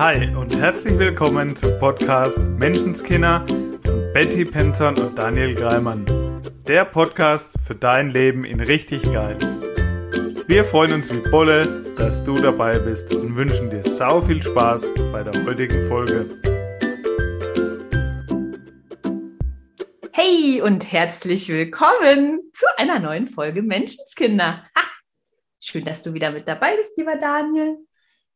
Hi und herzlich willkommen zum Podcast Menschenskinder von Betty Penton und Daniel Greimann. Der Podcast für dein Leben in richtig geil. Wir freuen uns wie Bolle, dass du dabei bist und wünschen dir sau viel Spaß bei der heutigen Folge. Hey und herzlich willkommen zu einer neuen Folge Menschenskinder. Ha! Schön, dass du wieder mit dabei bist, lieber Daniel.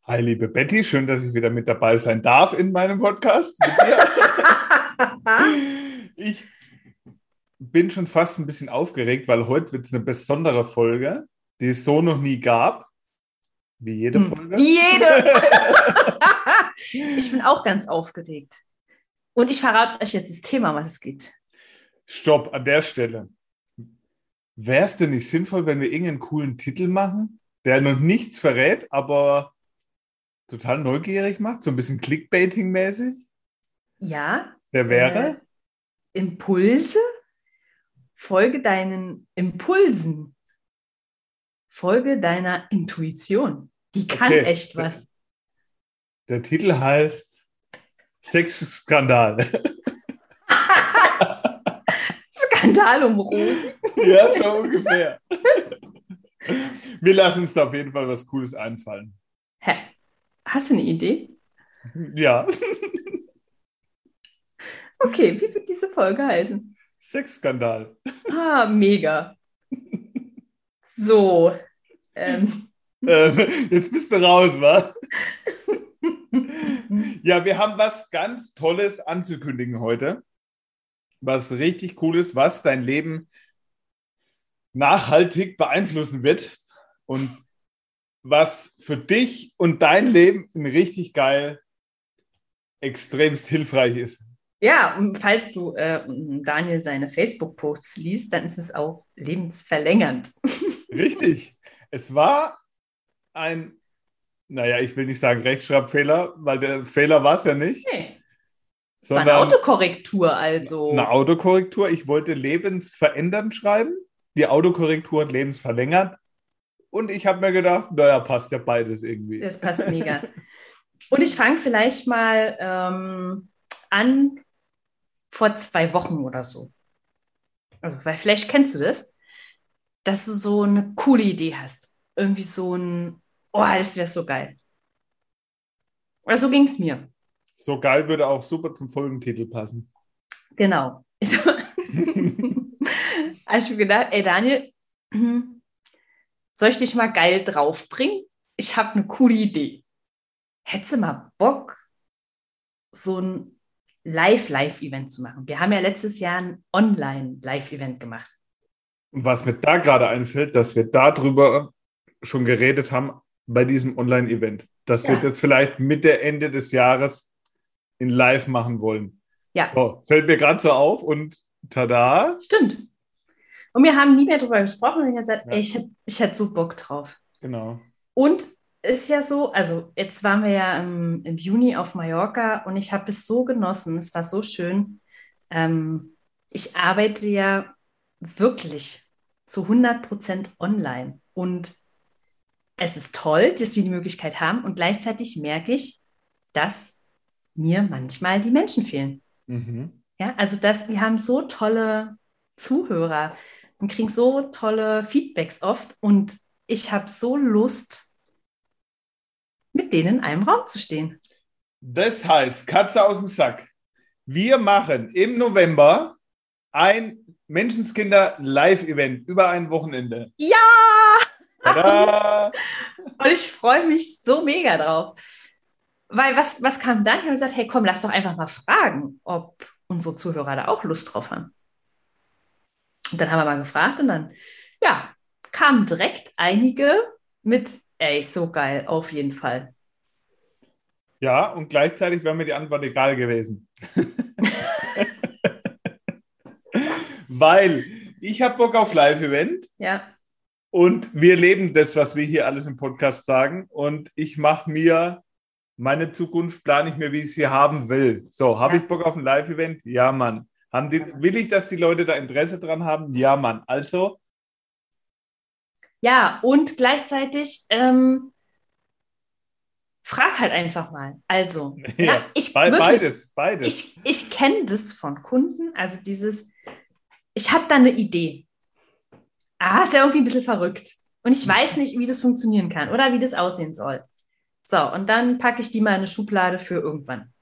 Hi, liebe Betty, schön, dass ich wieder mit dabei sein darf in meinem Podcast. ich bin schon fast ein bisschen aufgeregt, weil heute wird es eine besondere Folge, die es so noch nie gab. Wie jede Hm, Folge. Wie jede. ich bin auch ganz aufgeregt. Und ich verrate euch jetzt das Thema, um was es geht. Stopp an der Stelle. Wäre es denn nicht sinnvoll, wenn wir irgendeinen coolen Titel machen, der noch nichts verrät, aber total neugierig macht, so ein bisschen Clickbaiting-mäßig? Ja, Der wäre? Äh, Impulse. Folge deinen Impulsen. Folge deiner Intuition. Die kann Okay. echt was. Der Titel heißt Sexskandal. Skandal um Rosen. ja, so ungefähr. Wir lassen uns da auf jeden Fall was Cooles einfallen. Hä? Hast du eine Idee? Ja, Okay, wie wird diese Folge heißen? Sexskandal. Ah, mega. So. Ähm. Ähm, jetzt bist du raus, wa? Ja, wir haben was ganz Tolles anzukündigen heute. Was richtig Cooles, was dein Leben nachhaltig beeinflussen wird und was für dich und dein Leben richtig geil, extremst hilfreich ist. Ja, und falls du äh, Daniel seine Facebook-Posts liest, dann ist es auch lebensverlängernd. Richtig. Es war ein, naja, ich will nicht sagen Rechtschreibfehler, weil der Fehler war es ja nicht, Nee, es war eine Autokorrektur, also. eine Autokorrektur. Ich wollte lebensverändernd schreiben. Die Autokorrektur hat lebensverlängert. Und ich habe mir gedacht, naja, passt ja beides irgendwie. Das passt mega. Und ich fange vielleicht mal ähm, an vor zwei Wochen oder so. Also, weil vielleicht kennst du das, dass du so eine coole Idee hast. Irgendwie so ein, oh, das wäre so geil. Oder so ging es mir. So geil würde auch super zum Folgentitel passen. Genau. Ich so, habe ich mir gedacht, ey Daniel, soll ich dich mal geil draufbringen? Ich habe eine coole Idee. Hättest du mal Bock, so ein Live-Live-Event zu machen? Wir haben ja letztes Jahr ein Online-Live-Event gemacht. Und was mir da gerade einfällt, dass wir darüber schon geredet haben bei diesem Online-Event. Wir Ja. das vielleicht Mitte, Ende des Jahres in Live machen wollen. Ja, So, fällt mir gerade so auf und tada. stimmt. Und wir haben nie mehr darüber gesprochen und ich habe gesagt, Ja. ey, ich hätte ich hätt so Bock drauf. Genau. Und ist ja so, also jetzt waren wir ja im, im Juni auf Mallorca und ich habe es so genossen, es war so schön. Ähm, ich arbeite ja wirklich zu 100% online und es ist toll, dass wir die Möglichkeit haben und gleichzeitig merke ich, dass mir manchmal die Menschen fehlen. Mhm. Ja, also das, wir haben so tolle Zuhörer und kriegen so tolle Feedbacks oft und ich habe so Lust, mit denen in einem Raum zu stehen. Das heißt, Katze aus dem Sack. Wir machen im November ein Menschenskinder Live-Event über ein Wochenende. Ja! Tada! Und ich freue mich so mega drauf. Weil was, was kam dann? Ich habe gesagt, hey komm, lass doch einfach mal fragen, ob unsere Zuhörer da auch Lust drauf haben. Und dann haben wir mal gefragt und dann, ja, kamen direkt einige mit, ey, so geil, auf jeden Fall. Ja, und gleichzeitig wäre mir die Antwort egal gewesen. Weil ich habe Bock auf Live-Event Ja, und wir leben das, was wir hier alles im Podcast sagen. Und ich mache mir meine Zukunft, plane ich mir, wie ich sie haben will. So, habe Ja. ich Bock auf ein Live-Event? Ja, Mann. Haben die, will ich, dass die Leute da Interesse dran haben? Ja, Mann. Also, Ja, und gleichzeitig ähm, frag halt einfach mal. Also, Ja, ja, ich, Be wirklich, beides, beides. ich, ich kenne das von Kunden, also dieses, ich habe da eine Idee. Ah, ist ja irgendwie ein bisschen verrückt. Und ich weiß nicht, wie das funktionieren kann oder wie das aussehen soll. So, und dann packe ich die mal in eine Schublade für irgendwann.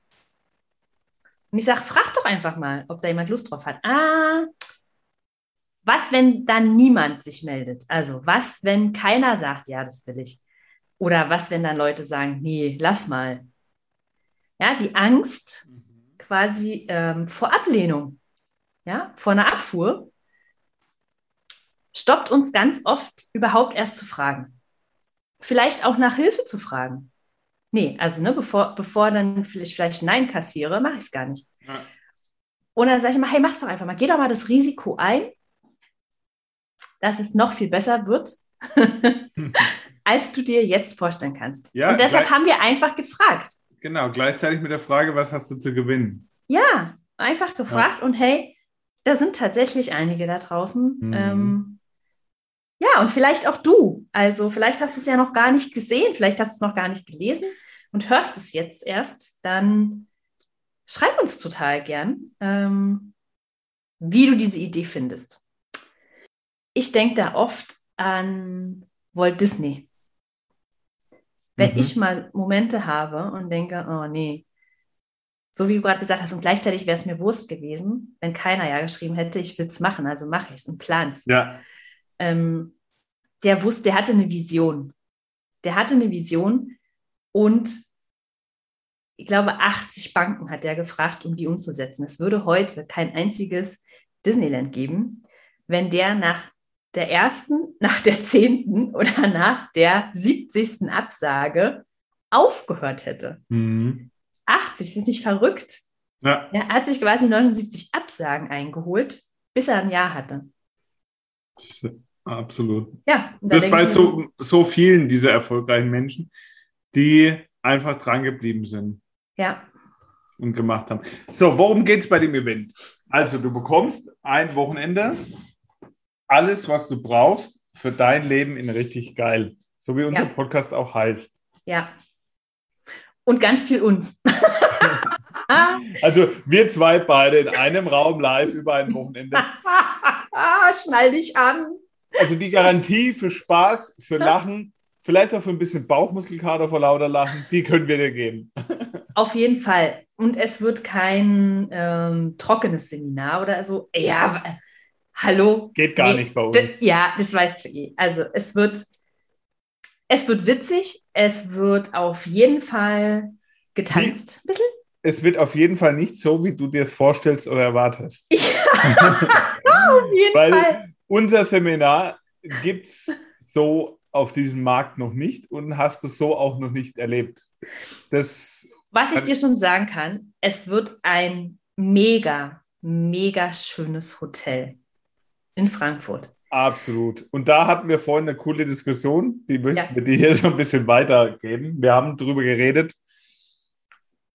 Und ich sage, frag doch einfach mal, ob da jemand Lust drauf hat. Ah, was, wenn dann niemand sich meldet? Also, was, wenn keiner sagt, ja, das will ich? Oder was, wenn dann Leute sagen, nee, lass mal? Ja, die Angst quasi ähm, vor Ablehnung, ja, vor einer Abfuhr, stoppt uns ganz oft überhaupt erst zu fragen. Vielleicht auch nach Hilfe zu fragen. Nee, also ne, bevor, bevor dann vielleicht, vielleicht Nein kassiere, mache ich es gar nicht. Ja. Und dann sage ich mal, hey, mach's doch einfach mal. Geh doch mal das Risiko ein, dass es noch viel besser wird, als du dir jetzt vorstellen kannst. Ja, Und deshalb haben wir einfach gefragt. Genau, gleichzeitig mit der Frage, was hast du zu gewinnen? Ja, einfach gefragt und hey, da sind tatsächlich einige da draußen. Mhm. Ähm, ja, und vielleicht auch du. Also vielleicht hast du es ja noch gar nicht gesehen, vielleicht hast du es noch gar nicht gelesen und hörst es jetzt erst. Dann schreib uns total gern, ähm, wie du diese Idee findest. Ich denke da oft an Walt Disney. Wenn Mhm. ich mal Momente habe und denke, oh nee, so wie du gerade gesagt hast, und gleichzeitig wäre es mir Wurst gewesen, wenn keiner ja geschrieben hätte, ich will es machen, also mache ich es und plan's. Ja, Ähm, der wusste, der hatte eine Vision. Der hatte eine Vision und ich glaube, 80 Banken hat er gefragt, um die umzusetzen. Es würde heute kein einziges Disneyland geben, wenn der nach der ersten, nach der zehnten oder nach der 70. Absage aufgehört hätte. mhm. 80, das ist nicht verrückt. ja. Er hat sich quasi 79 Absagen eingeholt, bis er ein Jahr hatte. absolut. Ja, da Das bei so, so vielen dieser erfolgreichen Menschen, die einfach dran geblieben sind ja, und gemacht haben. So, worum geht es bei dem Event? Also, du bekommst ein Wochenende alles, was du brauchst für dein Leben in richtig geil. So wie unser Ja. Podcast auch heißt. ja. Und ganz viel uns. Also, wir zwei beide in einem Raum live über ein Wochenende. Schnall dich an. Also, die Garantie für Spaß, für Lachen, vielleicht auch für ein bisschen Bauchmuskelkater vor lauter Lachen, die können wir dir geben. Auf jeden Fall. Und es wird kein ähm, trockenes Seminar oder so. Ja, hallo. Geht gar Nee, nicht bei uns. ja, das weißt du eh. Also es wird, es wird witzig, es wird auf jeden Fall getanzt. Ein bisschen. Es wird auf jeden Fall nicht so, wie du dir es vorstellst oder erwartest. auf jeden Weil Fall. unser Seminar gibt es so auf diesem Markt noch nicht und hast du so auch noch nicht erlebt. Das, Was ich dir schon sagen kann, es wird ein mega, mega schönes Hotel in Frankfurt. absolut. Und da hatten wir vorhin eine coole Diskussion, die möchten Ja. wir dir hier so ein bisschen weitergeben. Wir haben drüber geredet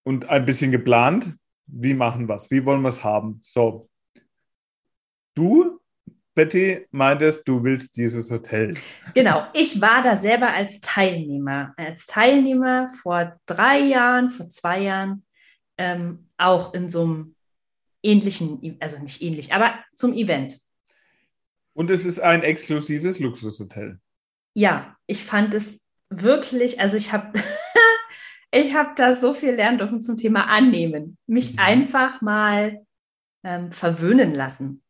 und ein bisschen geplant. Wie machen wir es? Wie wollen wir es haben? So. Du, Betty, meintest, du willst dieses Hotel. Genau, ich war da selber als Teilnehmer. Als Teilnehmer vor drei Jahren, vor zwei Jahren, ähm, auch in so einem ähnlichen, E- also nicht ähnlich, aber zum Event. Und es ist ein exklusives Luxushotel. Ja, ich fand es wirklich, also ich habe ich habe da so viel lernen dürfen zum Thema Annehmen. Mich Mhm. einfach mal ähm, verwöhnen lassen.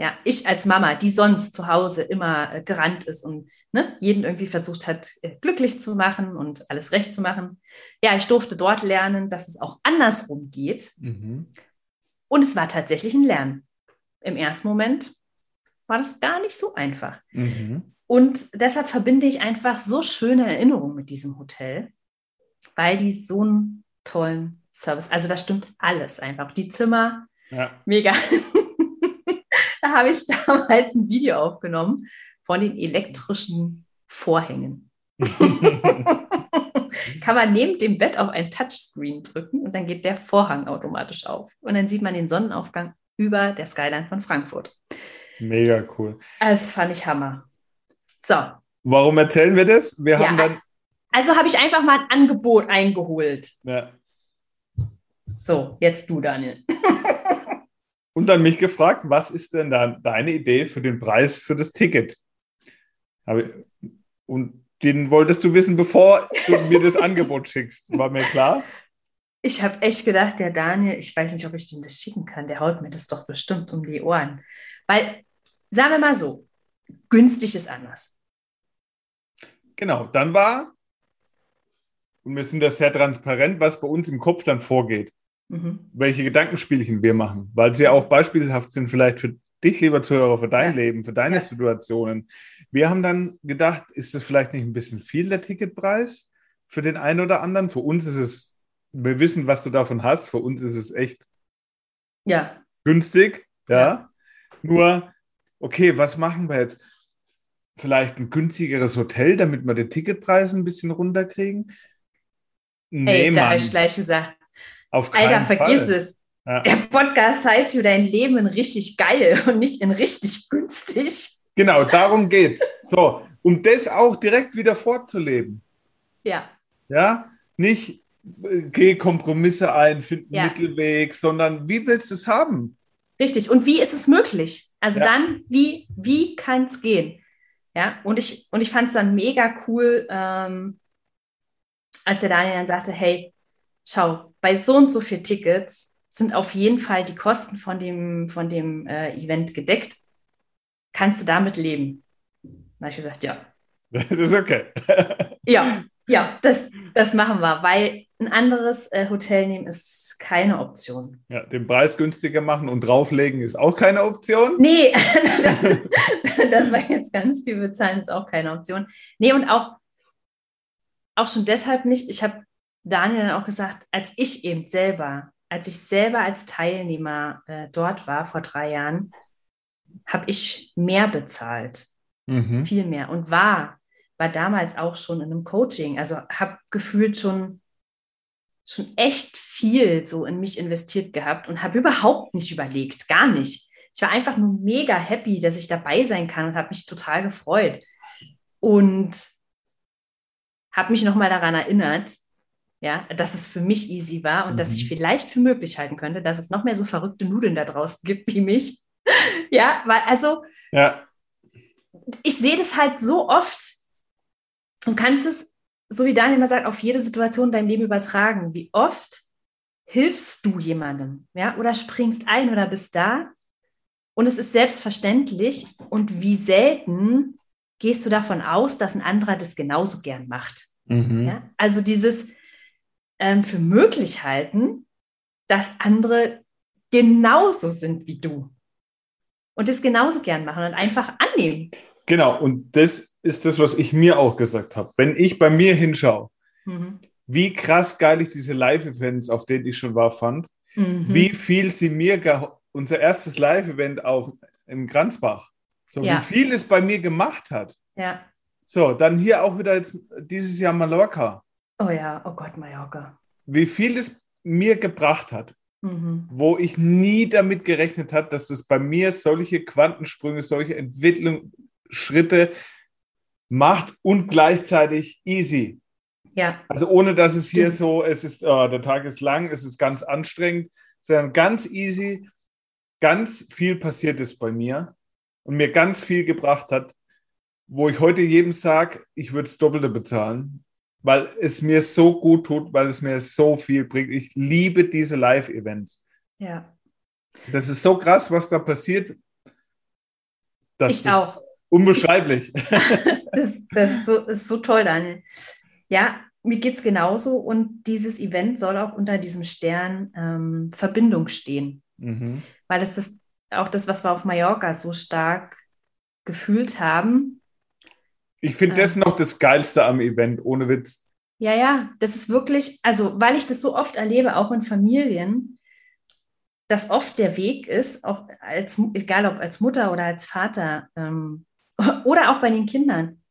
Ja, ich als Mama, die sonst zu Hause immer äh, gerannt ist und ne, jeden irgendwie versucht hat, äh, glücklich zu machen und alles recht zu machen. Ja, ich durfte dort lernen, dass es auch andersrum geht. Mhm. Und es war tatsächlich ein Lernen. Im ersten Moment war das gar nicht so einfach. Mhm. Und deshalb verbinde ich einfach so schöne Erinnerungen mit diesem Hotel, weil die so einen tollen Service, also da stimmt alles einfach. Die Zimmer, Ja. mega. da habe ich damals ein Video aufgenommen von den elektrischen Vorhängen. Kann man neben dem Bett auf ein Touchscreen drücken und dann geht der Vorhang automatisch auf. Und dann sieht man den Sonnenaufgang über der Skyline von Frankfurt. Mega cool. Das fand ich Hammer. So, Warum erzählen wir das? Wir Ja. haben dann Also habe ich einfach mal ein Angebot eingeholt. Ja. So, jetzt du, Daniel. Und dann mich gefragt, was ist denn dann deine Idee für den Preis für das Ticket? Und den wolltest du wissen, bevor du mir das Angebot schickst. War mir klar? Ich habe echt gedacht, der Daniel, ich weiß nicht, ob ich den das schicken kann, der haut mir das doch bestimmt um die Ohren. Weil, sagen wir mal so, günstig ist anders. Genau, dann war, und wir sind da sehr transparent, was bei uns im Kopf dann vorgeht. Mhm. Welche Gedankenspielchen wir machen, weil sie auch beispielhaft sind, vielleicht für dich, lieber Zuhörer, für dein ja. Leben, für deine ja. Situationen. Wir haben dann gedacht, ist das vielleicht nicht ein bisschen viel, der Ticketpreis für den einen oder anderen? Für uns ist es, wir wissen, was du davon hast, für uns ist es echt ja. günstig. Ja. ja. Nur, okay, was machen wir jetzt? Vielleicht ein günstigeres Hotel, damit wir den Ticketpreis ein bisschen runterkriegen? Nee, hey, da habe ich gleich gesagt. Auf Alter, vergiss Fall. es. Ja. Der Podcast heißt für dein Leben in richtig geil und nicht in richtig günstig. Genau, darum geht's. So, um das auch direkt wieder fortzuleben. Ja. Ja, nicht äh, geh Kompromisse ein, find einen ja. Mittelweg, sondern wie willst du es haben? Richtig. Und wie ist es möglich? Also ja. dann, wie, wie kann es gehen? Ja, und ich, und ich fand es dann mega cool, ähm, als der Daniel dann sagte, hey, schau, bei so und so viel Tickets sind auf jeden Fall die Kosten von dem, von dem äh, Event gedeckt. Kannst du damit leben? Da habe ich gesagt, ja. Das ist okay. ja, ja, das, das machen wir, weil ein anderes äh, Hotel nehmen ist keine Option. Ja, den Preis günstiger machen und drauflegen ist auch keine Option. Nee, das, das war jetzt ganz viel bezahlen, ist auch keine Option. Nee, und auch, auch schon deshalb nicht. Ich habe Daniel auch gesagt, als ich eben selber als ich selber als Teilnehmer äh, dort war vor drei Jahren, habe ich mehr bezahlt. Mhm. Viel mehr. Und war, war damals auch schon in einem Coaching. Also habe gefühlt schon, schon echt viel so in mich investiert gehabt und habe überhaupt nicht überlegt, gar nicht. Ich war einfach nur mega happy, dass ich dabei sein kann und habe mich total gefreut. Und habe mich nochmal daran erinnert, ja, dass es für mich easy war und mhm. dass ich mhm. vielleicht für möglich halten könnte, dass es noch mehr so verrückte Nudeln da draußen gibt wie mich. ja, weil also ja. ich sehe das halt so oft und kannst es, so wie Daniel immer sagt, auf jede Situation in deinem Leben übertragen. Wie oft hilfst du jemandem, ja, oder springst ein oder bist da und es ist selbstverständlich und wie selten gehst du davon aus, dass ein anderer das genauso gern macht. Mhm. Ja? Also dieses, ähm, für möglich halten, dass andere genauso sind wie du und es genauso gern machen und einfach annehmen. Genau, und das ist das, was ich mir auch gesagt habe. Wenn ich bei mir hinschaue, mhm. wie krass geil ich diese Live-Events, auf denen ich schon war, fand, mhm. wie viel sie mir, unser erstes Live-Event auf in Granzbach, so ja. wie viel es bei mir gemacht hat. Ja. So, dann hier auch wieder jetzt dieses Jahr Mallorca. Oh ja, oh Gott, Mallorca. Wie viel es mir gebracht hat, mhm. wo ich nie damit gerechnet habe, dass es bei mir solche Quantensprünge, solche Entwicklungsschritte macht und gleichzeitig easy. Ja. Also ohne dass es hier so, es ist, oh, der Tag ist lang, es ist ganz anstrengend, sondern ganz easy, ganz viel passiert ist bei mir und mir ganz viel gebracht hat, wo ich heute jedem sage, ich würde es Doppelte bezahlen, weil es mir so gut tut, weil es mir so viel bringt. Ich liebe diese Live-Events. Ja. Das ist so krass, was da passiert. Das ich auch. Unbeschreiblich. das, das ist, so, ist so toll, Daniel. Ja, mir geht es genauso und dieses Event soll auch unter diesem Stern ähm, Verbindung stehen. Mhm. Weil das ist auch das, was wir auf Mallorca so stark gefühlt haben, ich finde das noch das Geilste am Event, ohne Witz. Ja, ja, das ist wirklich, also weil ich das so oft erlebe, auch in Familien, dass oft der Weg ist, auch als, egal ob als Mutter oder als Vater ähm, oder auch bei den Kindern,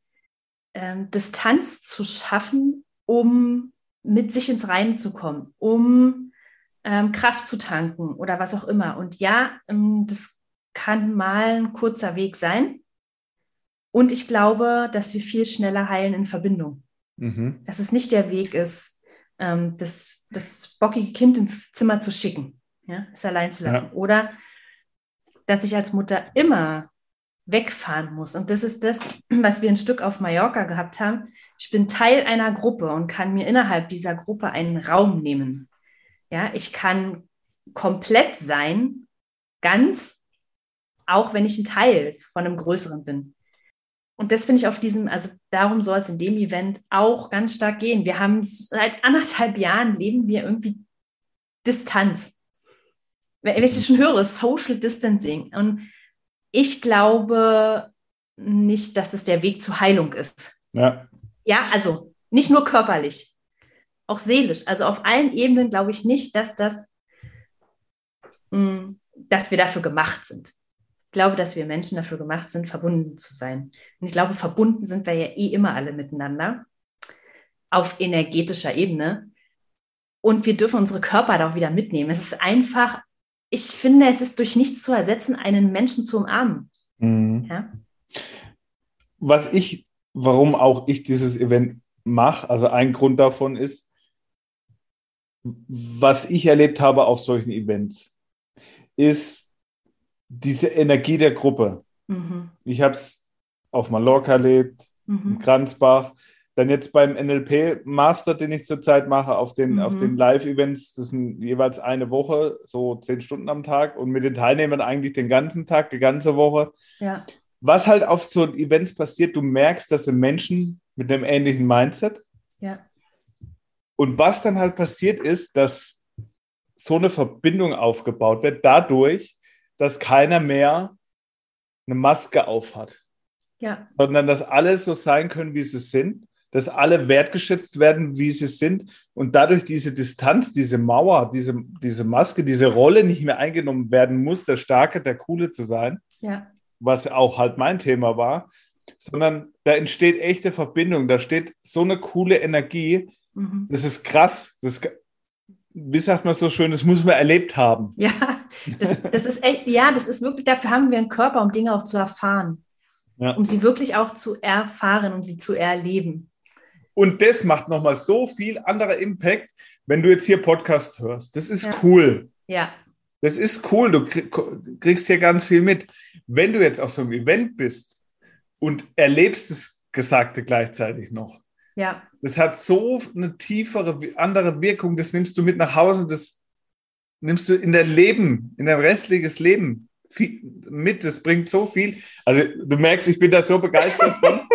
ähm, Distanz zu schaffen, um mit sich ins Reinen zu kommen, um ähm, Kraft zu tanken oder was auch immer. Und ja, ähm, das kann mal ein kurzer Weg sein. Und ich glaube, dass wir viel schneller heilen in Verbindung. Mhm. Dass es nicht der Weg ist, ähm, das, das bockige Kind ins Zimmer zu schicken, ja, es allein zu lassen. Ja. Oder dass ich als Mutter immer wegfahren muss. Und das ist das, was wir ein Stück auf Mallorca gehabt haben. Ich bin Teil einer Gruppe und kann mir innerhalb dieser Gruppe einen Raum nehmen. Ja, ich kann komplett sein, ganz, auch wenn ich ein Teil von einem Größeren bin. Und das finde ich auf diesem, also darum soll es in dem Event auch ganz stark gehen. Wir haben seit anderthalb Jahren leben wir irgendwie Distanz. Wenn ich das schon höre, Social Distancing. Und ich glaube nicht, dass das der Weg zur Heilung ist. Ja. Ja, also nicht nur körperlich, auch seelisch. Also auf allen Ebenen glaube ich nicht, dass das, mh, mm, dass wir dafür gemacht sind. Ich glaube, dass wir Menschen dafür gemacht sind, verbunden zu sein. Und ich glaube, verbunden sind wir ja eh immer alle miteinander auf energetischer Ebene. Und wir dürfen unsere Körper da auch wieder mitnehmen. Es ist einfach ich finde, es ist durch nichts zu ersetzen, einen Menschen zu umarmen. Mhm. Ja? Was ich, warum auch ich dieses Event mache, also ein Grund davon ist, was ich erlebt habe auf solchen Events, ist diese Energie der Gruppe. Mhm. Ich habe es auf Mallorca erlebt, mhm. in Kranzbach, dann jetzt beim NLP-Master, den ich zurzeit mache, auf den, mhm. den Live-Events, das sind jeweils eine Woche, so zehn Stunden am Tag und mit den Teilnehmern eigentlich den ganzen Tag, die ganze Woche. Ja. Was halt auf so Events passiert, du merkst, das sind Menschen mit einem ähnlichen Mindset. Ja. Und was dann halt passiert ist, dass so eine Verbindung aufgebaut wird, dadurch, dass keiner mehr eine Maske aufhat. Ja. Sondern dass alle so sein können, wie sie sind dass alle wertgeschätzt werden, wie sie sind und dadurch diese Distanz, diese Mauer, diese, diese Maske, diese Rolle nicht mehr eingenommen werden muss, der Starke, der Coole zu sein, ja. was auch halt mein Thema war, sondern da entsteht echte Verbindung, da steht so eine coole Energie, mhm. das ist krass, das, wie sagt man so schön, das muss man erlebt haben. Ja, das, das ist echt, ja, das ist wirklich, dafür haben wir einen Körper, um Dinge auch zu erfahren. Ja. Um sie wirklich auch zu erfahren, um sie zu erleben. Und das macht nochmal so viel anderer Impact, wenn du jetzt hier Podcast hörst. Das ist ja. cool. Ja. Das ist cool. Du kriegst hier ganz viel mit. Wenn du jetzt auf so einem Event bist und erlebst das Gesagte gleichzeitig noch. Ja. Das hat so eine tiefere, andere Wirkung. Das nimmst du mit nach Hause. Das nimmst du in dein Leben, in dein restliches Leben mit. Das bringt so viel. Also du merkst, ich bin da so begeistert von.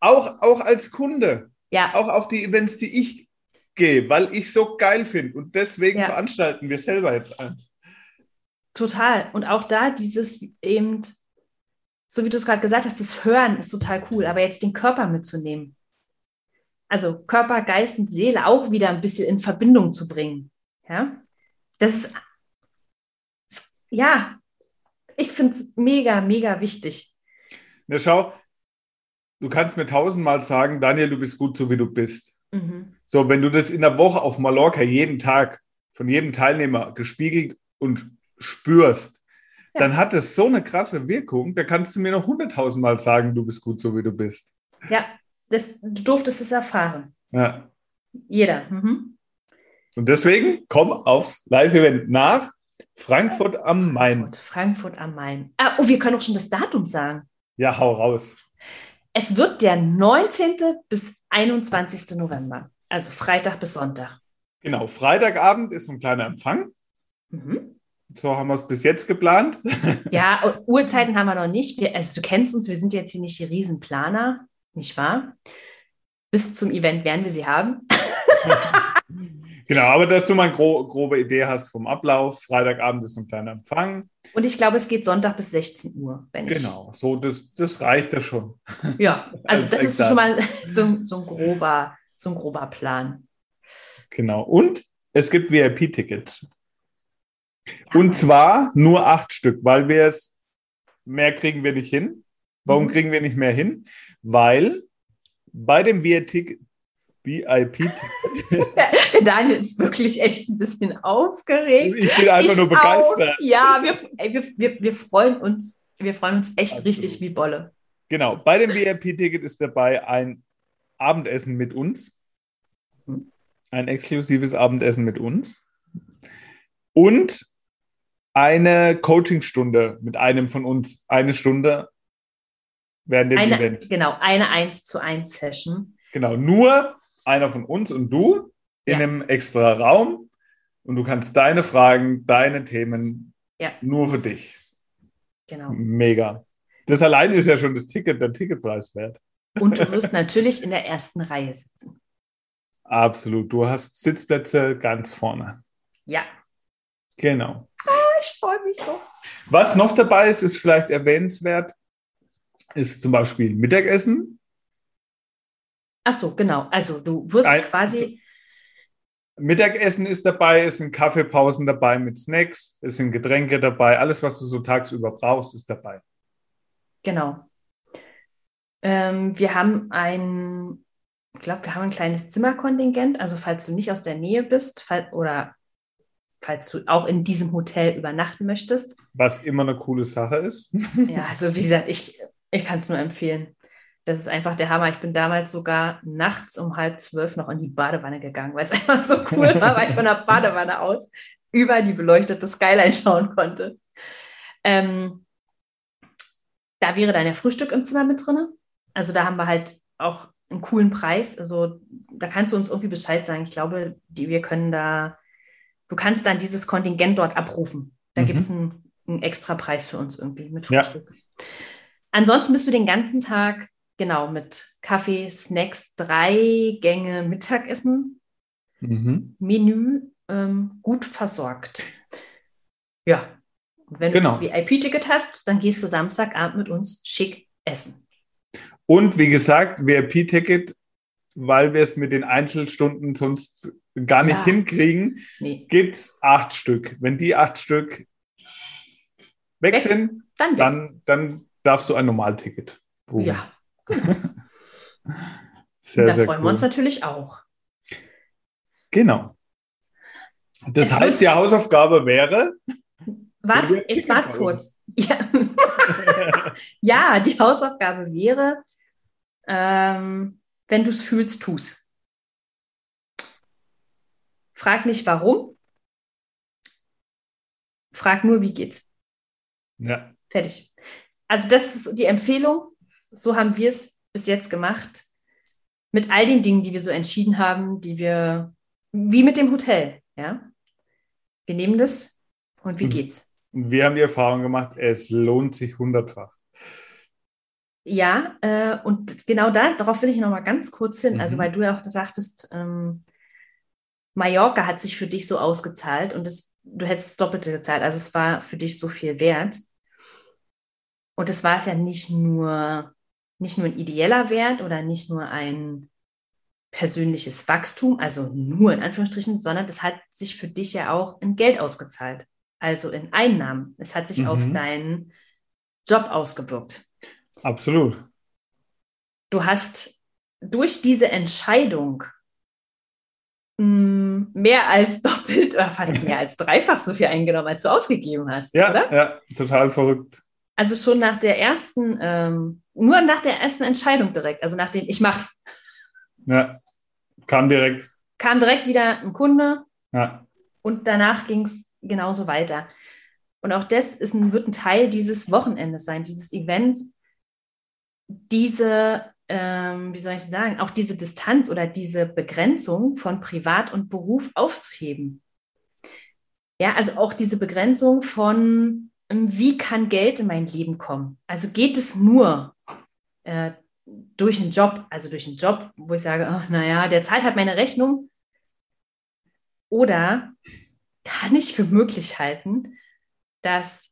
Auch, auch als Kunde. Ja. Auch auf die Events, die ich gehe, weil ich so geil finde. Und deswegen ja. veranstalten wir selber jetzt eins. Total. Und auch da dieses eben, so wie du es gerade gesagt hast, das Hören ist total cool, aber jetzt den Körper mitzunehmen. Also Körper, Geist und Seele auch wieder ein bisschen in Verbindung zu bringen. Ja, das ist, ja, ich finde es mega, mega wichtig. Na schau, du kannst mir tausendmal sagen, Daniel, du bist gut so wie du bist. Mhm. So, wenn du das in der Woche auf Mallorca jeden Tag von jedem Teilnehmer gespiegelt und spürst, ja. dann hat es so eine krasse Wirkung, da kannst du mir noch hunderttausendmal sagen, du bist gut so wie du bist. Ja, das, du durftest es erfahren. Ja. Jeder. Mhm. Und deswegen komm aufs Live-Event nach Frankfurt am Main. Frankfurt, Frankfurt am Main. Ah, oh, wir können auch schon das Datum sagen. Ja, hau raus. Es wird der 19. bis 21. November, also Freitag bis Sonntag. Genau, Freitagabend ist ein kleiner Empfang. Mhm. So haben wir es bis jetzt geplant. Ja, Uhrzeiten haben wir noch nicht. Wir, also du kennst uns, wir sind jetzt hier nicht die Riesenplaner, nicht wahr? Bis zum Event werden wir sie haben. Genau, aber dass du mal eine gro grobe Idee hast vom Ablauf. Freitagabend ist ein kleiner Empfang. Und ich glaube, es geht Sonntag bis 16 Uhr. Wenn genau, so das, das reicht ja schon. Ja, also das ist schon mal so, so, ein grober, so ein grober Plan. Genau. Und es gibt VIP-Tickets. Ja, Und zwar nur acht Stück, weil wir es mehr kriegen wir nicht hin. Warum mhm. kriegen wir nicht mehr hin? Weil bei dem VIP-Ticket VIP-Ticket. Der Daniel ist wirklich echt ein bisschen aufgeregt. Ich bin einfach ich nur begeistert. Auch. Ja, wir, ey, wir, wir, wir, freuen uns, wir freuen uns echt Absolut. richtig wie Bolle. Genau, bei dem VIP-Ticket ist dabei ein Abendessen mit uns. Mhm. Ein exklusives Abendessen mit uns. Und eine Coachingstunde mit einem von uns. Eine Stunde während dem Eine, Event. genau, eine 1 zu 1 Session. Genau, nur einer von uns und du in Ja. einem extra Raum. Und du kannst deine Fragen, deine Themen Ja. nur für dich. Genau. Mega. Das allein ist ja schon das Ticket, der Ticketpreis wert. Und du wirst natürlich in der ersten Reihe sitzen. Absolut. Du hast Sitzplätze ganz vorne. Ja. Genau. Ich freue mich so. Was noch dabei ist, ist vielleicht erwähnenswert, ist zum Beispiel Mittagessen. Ach so, genau. Also du wirst Ein- quasi, Mittagessen ist dabei, es sind Kaffeepausen dabei mit Snacks, es sind Getränke dabei, alles, was du so tagsüber brauchst, ist dabei. genau. Ähm, wir haben ein, ich glaube, wir haben ein kleines Zimmerkontingent. Also falls du nicht aus der Nähe bist fall, oder falls du auch in diesem Hotel übernachten möchtest. Was immer eine coole Sache ist. Ja, also wie gesagt, ich, ich kann es nur empfehlen. Das ist einfach der Hammer. Ich bin damals sogar nachts um halb zwölf noch in die Badewanne gegangen, weil es einfach so cool war, weil ich von der Badewanne aus über die beleuchtete Skyline schauen konnte. Ähm, da wäre dann ja Frühstück im Zimmer mit drin. Also da haben wir halt auch einen coolen Preis. Also da kannst du uns irgendwie Bescheid sagen. Ich glaube, die, wir können da, du kannst dann dieses Kontingent dort abrufen. Da Mhm. gibt es einen, einen extra Preis für uns irgendwie mit Ja. Ansonsten bist du den ganzen Tag genau mit Kaffee, Snacks, drei Gänge Mittagessen, Mhm. Menü ähm, gut versorgt. Ja, Und wenn Genau. du das VIP-Ticket hast, dann gehst du Samstagabend mit uns schick essen. Und wie gesagt, VIP-Ticket, weil wir es mit den Einzelstunden sonst gar nicht Ja. hinkriegen, Nee, gibt es acht Stück. Wenn die acht Stück weg, Weg. sind, dann, weg. dann, dann darfst du ein Normalticket buchen. Ja, sehr, da sehr freuen cool. wir uns natürlich auch. Genau. Das Es heißt, die Hausaufgabe wäre, Warte, jetzt warte kurz. Ja. ja, die Hausaufgabe wäre, ähm, wenn du es fühlst, tu's. Frag nicht warum. Frag nur, wie geht's. ja, Fertig. Also das ist die Empfehlung. So haben wir es bis jetzt gemacht. Mit all den Dingen, die wir so entschieden haben, die wir, wie mit dem Hotel, ja. Wir nehmen das und wie Mhm. geht's? wir haben die Erfahrung gemacht, es lohnt sich hundertfach. Ja, äh, und genau da, darauf will ich noch mal ganz kurz hin. Also, Mhm. weil du ja auch sagtest, ähm, Mallorca hat sich für dich so ausgezahlt und das, du hättest das Doppelte gezahlt. Also, es war für dich so viel wert. Und es war es ja nicht nur, nicht nur ein ideeller Wert oder nicht nur ein persönliches Wachstum, also nur in Anführungsstrichen, sondern das hat sich für dich ja auch in Geld ausgezahlt, also in Einnahmen. Es hat sich auf Mhm. deinen Job ausgewirkt Absolut. du hast durch diese Entscheidung mh, mehr als doppelt oder fast mehr als dreifach so viel eingenommen, als du ausgegeben hast, Ja, oder? ja, total verrückt. Also schon nach der ersten, ähm, nur nach der ersten Entscheidung direkt, also nachdem ich mach's, Ja, kam direkt. kam direkt wieder ein Kunde Ja, und danach ging es genauso weiter. Und auch das ist ein, wird ein Teil dieses Wochenendes sein, dieses Events, diese, ähm, wie soll ich sagen, auch diese Distanz oder diese Begrenzung von Privat und Beruf aufzuheben. Ja, also auch diese Begrenzung von, wie kann Geld in mein Leben kommen? Also geht es nur äh, durch einen Job, also durch einen Job, wo ich sage, oh, naja, der zahlt halt meine Rechnung. Oder kann ich für möglich halten, dass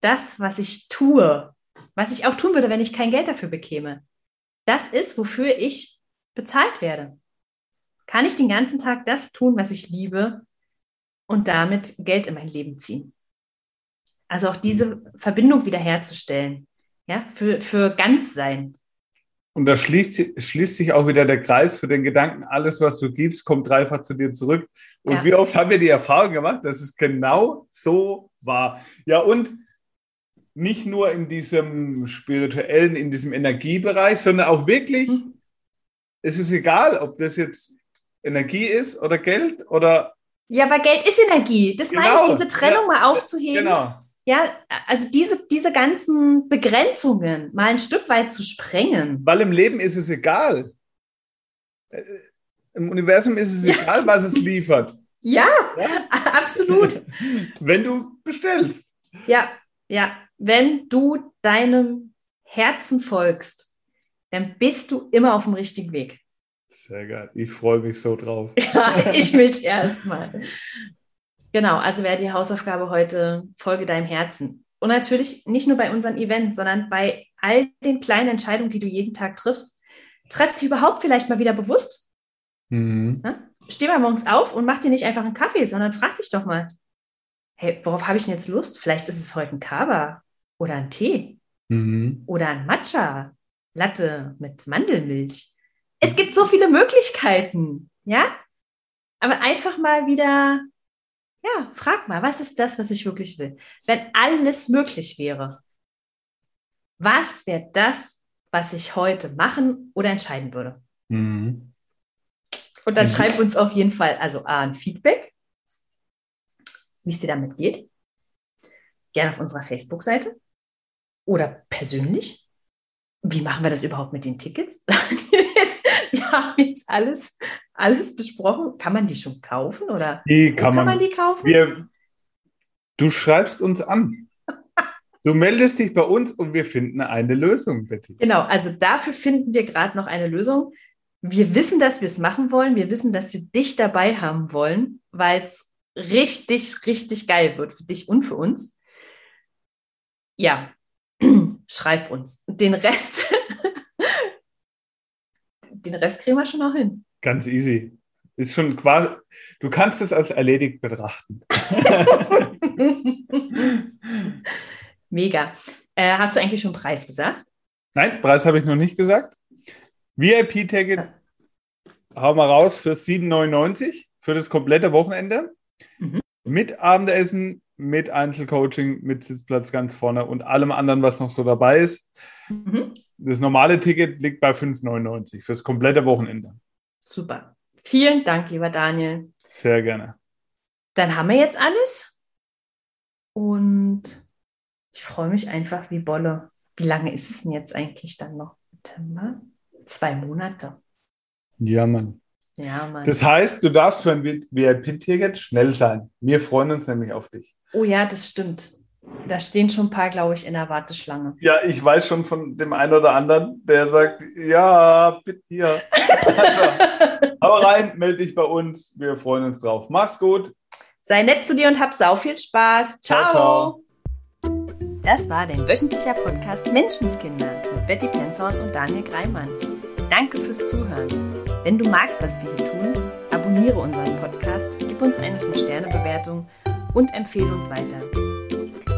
das, was ich tue, was ich auch tun würde, wenn ich kein Geld dafür bekäme, das ist, wofür ich bezahlt werde. Kann ich den ganzen Tag das tun, was ich liebe und damit Geld in mein Leben ziehen? Also auch diese Verbindung wiederherzustellen, ja, für, für ganz sein. Und da schließt, schließt sich auch wieder der Kreis für den Gedanken, alles, was du gibst, kommt dreifach zu dir zurück. Und Ja. wie oft haben wir die Erfahrung gemacht, dass es genau so war. Ja, und nicht nur in diesem spirituellen, in diesem Energiebereich, sondern auch wirklich Mhm. es ist egal, ob das jetzt Energie ist oder Geld oder. Ja, weil Geld ist Energie. Das genau. meine ich, diese Trennung ja, mal aufzuheben. Genau. Ja, also diese, diese ganzen Begrenzungen mal ein Stück weit zu sprengen. Weil im Leben ist es egal. Im Universum ist es ja. egal, was es liefert. Ja, ja? absolut. Wenn du bestellst. Ja, ja. Wenn du deinem Herzen folgst, dann bist du immer auf dem richtigen Weg. Sehr geil. Ich freue mich so drauf. Ja, ich mich erstmal. Genau, also wäre die Hausaufgabe heute, folge deinem Herzen. Und natürlich nicht nur bei unseren Events, sondern bei all den kleinen Entscheidungen, die du jeden Tag triffst. Treff sie überhaupt vielleicht mal wieder bewusst. Mhm. Ja? Steh mal morgens auf und mach dir nicht einfach einen Kaffee, sondern frag dich doch mal, hey, worauf habe ich denn jetzt Lust? Vielleicht ist es heute ein Kava oder ein Tee mhm. oder ein Matcha, Latte mit Mandelmilch. Es gibt so viele Möglichkeiten, ja? Aber einfach mal wieder ja, frag mal, was ist das, was ich wirklich will? Wenn alles möglich wäre, was wäre das, was ich heute machen oder entscheiden würde? Mhm. Und dann mhm. schreib uns auf jeden Fall, also A, ein Feedback, wie es dir damit geht. Gerne auf unserer Facebook-Seite oder persönlich. Wie machen wir das überhaupt mit den Tickets? wir haben jetzt alles, alles besprochen. Kann man die schon kaufen oder die kann, man, man, die kaufen? Wir, du schreibst uns an. Du meldest dich bei uns und wir finden eine Lösung, Betty. Genau, also dafür finden wir gerade noch eine Lösung. Wir wissen, dass wir es machen wollen. Wir wissen, dass wir dich dabei haben wollen, weil es richtig, richtig geil wird für dich und für uns. Ja, schreib uns. Den Rest den Rest kriegen wir schon noch hin. Ganz easy. Ist schon quasi, du kannst es als erledigt betrachten. Mega. Äh, hast du eigentlich schon Preis gesagt? Nein, Preis habe ich noch nicht gesagt. VIP-Ticket hauen wir raus für 7,99 für das komplette Wochenende. Mhm. Mit Abendessen, mit Einzelcoaching, mit Sitzplatz ganz vorne und allem anderen, was noch so dabei ist. Mhm. Das normale Ticket liegt bei 5,99 fürs komplette Wochenende. Super. Vielen Dank, lieber Daniel. Sehr gerne. Dann haben wir jetzt alles. Und ich freue mich einfach wie Bolle. Wie lange ist es denn jetzt eigentlich dann noch? September? Zwei Monate. Ja, Mann. Ja, Mann. Das heißt, du darfst für ein VIP-Ticket schnell sein. Wir freuen uns nämlich auf dich. Oh ja, das stimmt. Da stehen schon ein paar, glaube ich, in der Warteschlange. Ja, ich weiß schon von dem einen oder anderen, der sagt, ja, bitte hier. Hau rein, melde dich bei uns. Wir freuen uns drauf. Mach's gut. Sei nett zu dir und hab sau viel Spaß. Ciao. ciao, ciao. Das war dein wöchentlicher Podcast Menschenskinder mit Betty Penzorn und Daniel Greimann. Danke fürs Zuhören. Wenn du magst, was wir hier tun, abonniere unseren Podcast, gib uns eine 5-Sterne-Bewertung und empfehle uns weiter.